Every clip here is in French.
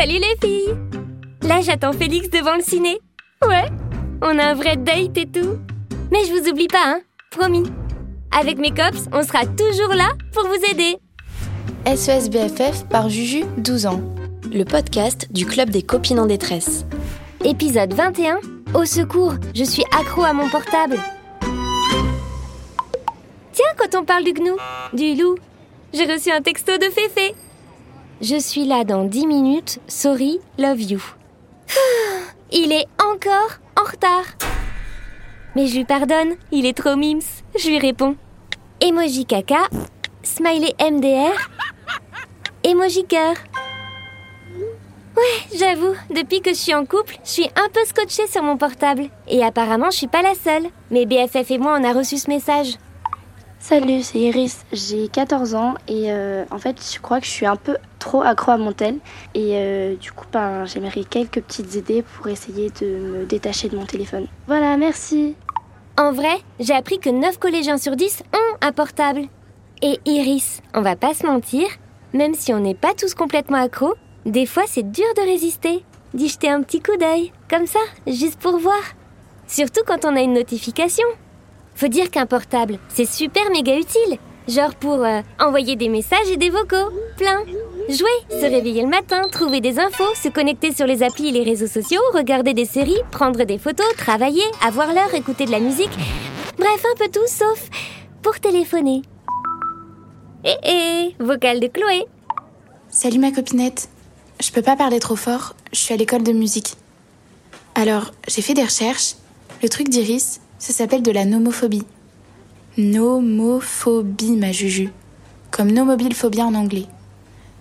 Salut les filles Là, j'attends Félix devant le ciné. Ouais, on a un vrai date et tout. Mais je vous oublie pas, hein Promis. Avec mes cops, on sera toujours là pour vous aider. SES BFF par Juju, 12 ans. Le podcast du Club des copines en détresse. Épisode 21. Au secours, je suis accro à mon portable. Tiens, quand on parle du gnou, du loup, j'ai reçu un texto de Féfé. Je suis là dans 10 minutes, sorry, love you. Il est encore en retard. Mais je lui pardonne, il est trop mims. Je lui réponds. Emoji caca, smiley MDR, emoji cœur. Ouais, j'avoue, depuis que je suis en couple, je suis un peu scotchée sur mon portable. Et apparemment, je suis pas la seule. Mais BFF et moi, on a reçu ce message. Salut, c'est Iris. J'ai 14 ans et euh, en fait, je crois que je suis un peu trop accro à mon tel. Et euh, du coup, ben, j'aimerais quelques petites idées pour essayer de me détacher de mon téléphone. Voilà, merci. En vrai, j'ai appris que 9 collégiens sur 10 ont un portable. Et Iris, on va pas se mentir, même si on n'est pas tous complètement accros, des fois c'est dur de résister, d'y jeter un petit coup d'œil, comme ça, juste pour voir. Surtout quand on a une notification. Faut dire qu'un portable, c'est super méga utile. Genre pour euh, envoyer des messages et des vocaux, plein. Jouer, se réveiller le matin, trouver des infos, se connecter sur les applis et les réseaux sociaux, regarder des séries, prendre des photos, travailler, avoir l'heure, écouter de la musique. Bref, un peu tout sauf pour téléphoner. Eh eh, vocal de Chloé. Salut ma copinette. Je peux pas parler trop fort, je suis à l'école de musique. Alors, j'ai fait des recherches. Le truc d'Iris, ça s'appelle de la nomophobie. Nomophobie, ma juju. Comme no mobile phobia en anglais.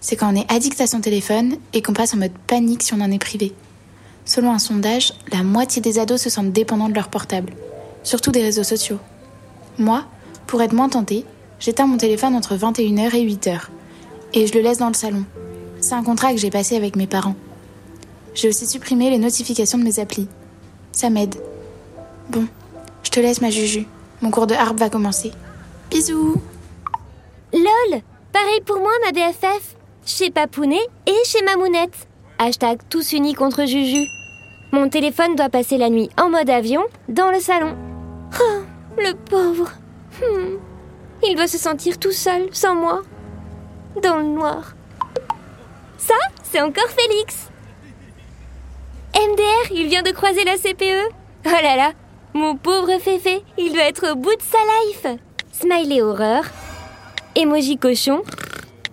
C'est quand on est addict à son téléphone et qu'on passe en mode panique si on en est privé. Selon un sondage, la moitié des ados se sentent dépendants de leur portable, surtout des réseaux sociaux. Moi, pour être moins tentée, j'éteins mon téléphone entre 21h et 8h. Et je le laisse dans le salon. C'est un contrat que j'ai passé avec mes parents. J'ai aussi supprimé les notifications de mes applis. Ça m'aide. Bon, je te laisse ma juju. Mon cours de harpe va commencer. Bisous LOL Pareil pour moi, ma BFF. Chez Papounet et chez Mamounette. Hashtag tous unis contre Juju. Mon téléphone doit passer la nuit en mode avion dans le salon. Oh, le pauvre. Hmm. Il doit se sentir tout seul, sans moi. Dans le noir. Ça, c'est encore Félix. MDR, il vient de croiser la CPE. Oh là là, mon pauvre Féfé, il doit être au bout de sa life. Smiley horreur, emoji cochon,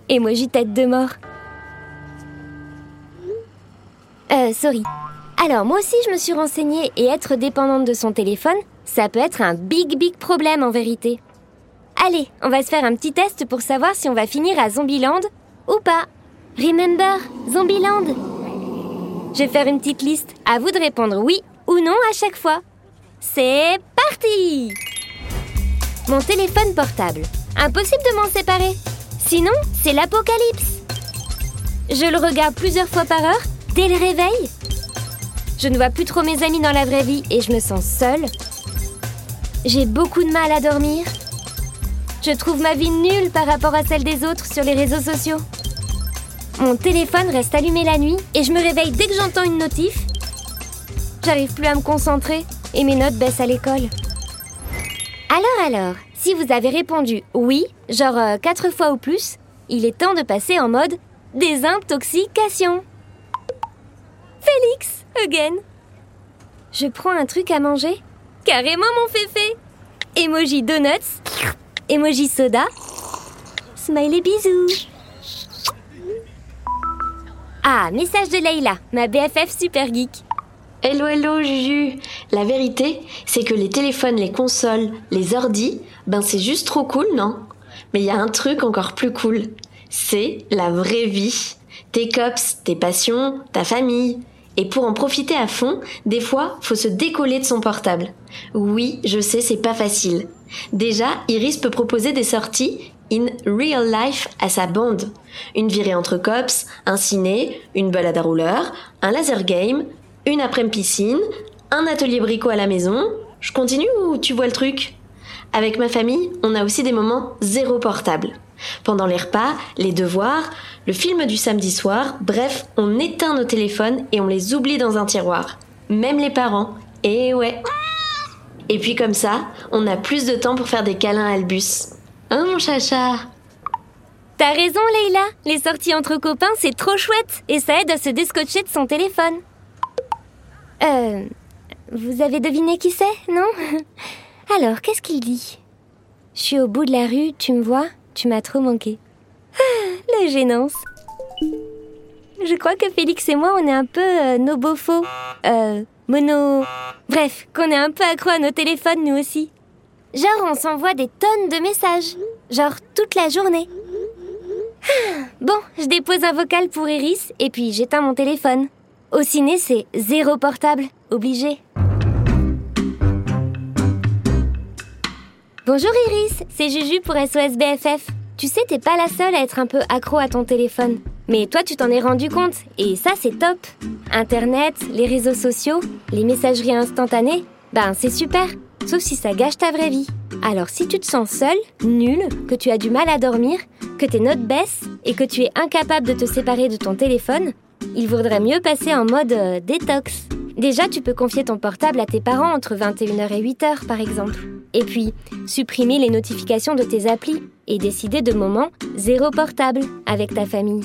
emoji tête de mort. Euh, sorry. Alors, moi aussi, je me suis renseignée et être dépendante de son téléphone, ça peut être un big, big problème en vérité. Allez, on va se faire un petit test pour savoir si on va finir à Zombieland ou pas. Remember, Zombieland? Je vais faire une petite liste. À vous de répondre oui ou non à chaque fois. C'est parti Mon téléphone portable. Impossible de m'en séparer. Sinon, c'est l'apocalypse. Je le regarde plusieurs fois par heure, dès le réveil. Je ne vois plus trop mes amis dans la vraie vie et je me sens seule. J'ai beaucoup de mal à dormir. Je trouve ma vie nulle par rapport à celle des autres sur les réseaux sociaux. Mon téléphone reste allumé la nuit et je me réveille dès que j'entends une notif. J'arrive plus à me concentrer et mes notes baissent à l'école. Alors alors, si vous avez répondu oui, genre euh, quatre fois ou plus, il est temps de passer en mode désintoxication. Félix, again. Je prends un truc à manger Carrément mon féfé Emoji donuts, emoji soda, smiley bisous. Ah, message de Leïla, ma BFF super geek. Hello hello Juju La vérité, c'est que les téléphones, les consoles, les ordis, ben c'est juste trop cool, non? Mais il y a un truc encore plus cool. C'est la vraie vie. Tes cops, tes passions, ta famille. Et pour en profiter à fond, des fois, faut se décoller de son portable. Oui, je sais, c'est pas facile. Déjà, Iris peut proposer des sorties in real life à sa bande. Une virée entre cops, un ciné, une balade à rouleur, un laser game, une après-midi piscine, un atelier bricot à la maison. Je continue ou tu vois le truc? Avec ma famille, on a aussi des moments zéro portable. Pendant les repas, les devoirs, le film du samedi soir, bref, on éteint nos téléphones et on les oublie dans un tiroir. Même les parents. Et ouais. Et puis comme ça, on a plus de temps pour faire des câlins à Albus. Hein mon chacha? T'as raison, Leïla. Les sorties entre copains, c'est trop chouette. Et ça aide à se descotcher de son téléphone. Euh. Vous avez deviné qui c'est, non? Alors, qu'est-ce qu'il dit? Je suis au bout de la rue, tu me vois Tu m'as trop manqué. Ah, la gênance. Je crois que Félix et moi, on est un peu euh, nos beaux faux. Euh, mono. Bref, qu'on est un peu accro à nos téléphones, nous aussi. Genre, on s'envoie des tonnes de messages. Genre, toute la journée. Ah, bon, je dépose un vocal pour Iris et puis j'éteins mon téléphone. Au ciné, c'est zéro portable, obligé. Bonjour Iris, c'est Juju pour SOS BFF. Tu sais, t'es pas la seule à être un peu accro à ton téléphone. Mais toi, tu t'en es rendu compte, et ça, c'est top. Internet, les réseaux sociaux, les messageries instantanées, ben c'est super, sauf si ça gâche ta vraie vie. Alors si tu te sens seul, nul, que tu as du mal à dormir, que tes notes baissent et que tu es incapable de te séparer de ton téléphone, il vaudrait mieux passer en mode euh, détox. Déjà, tu peux confier ton portable à tes parents entre 21h et 8h par exemple. Et puis, supprimer les notifications de tes applis et décider de moments zéro portable avec ta famille.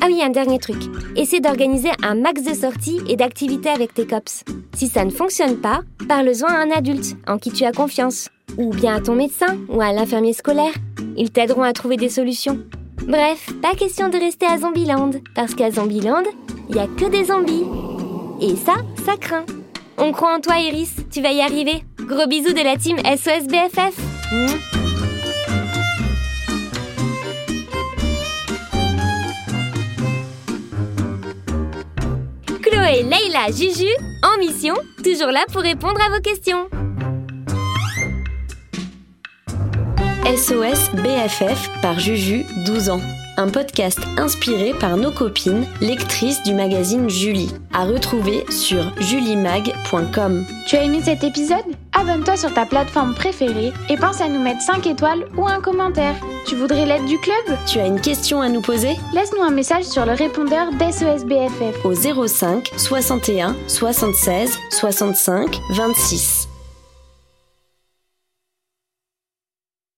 Ah oui, un dernier truc. Essaie d'organiser un max de sorties et d'activités avec tes cops. Si ça ne fonctionne pas, parle-en à un adulte en qui tu as confiance. Ou bien à ton médecin ou à l'infirmier scolaire. Ils t'aideront à trouver des solutions. Bref, pas question de rester à Zombieland, parce qu'à Zombieland, il n'y a que des zombies. Et ça, ça craint. On croit en toi, Iris, tu vas y arriver. Gros bisous de la team SOS BFF. Chloé, Leïla, Juju, en mission, toujours là pour répondre à vos questions. SOS BFF par Juju, 12 ans. Un podcast inspiré par nos copines, lectrices du magazine Julie. À retrouver sur julimag.com. Tu as aimé cet épisode? Abonne-toi sur ta plateforme préférée et pense à nous mettre 5 étoiles ou un commentaire. Tu voudrais l'aide du club? Tu as une question à nous poser? Laisse-nous un message sur le répondeur d'SOS BFF au 05 61 76 65 26.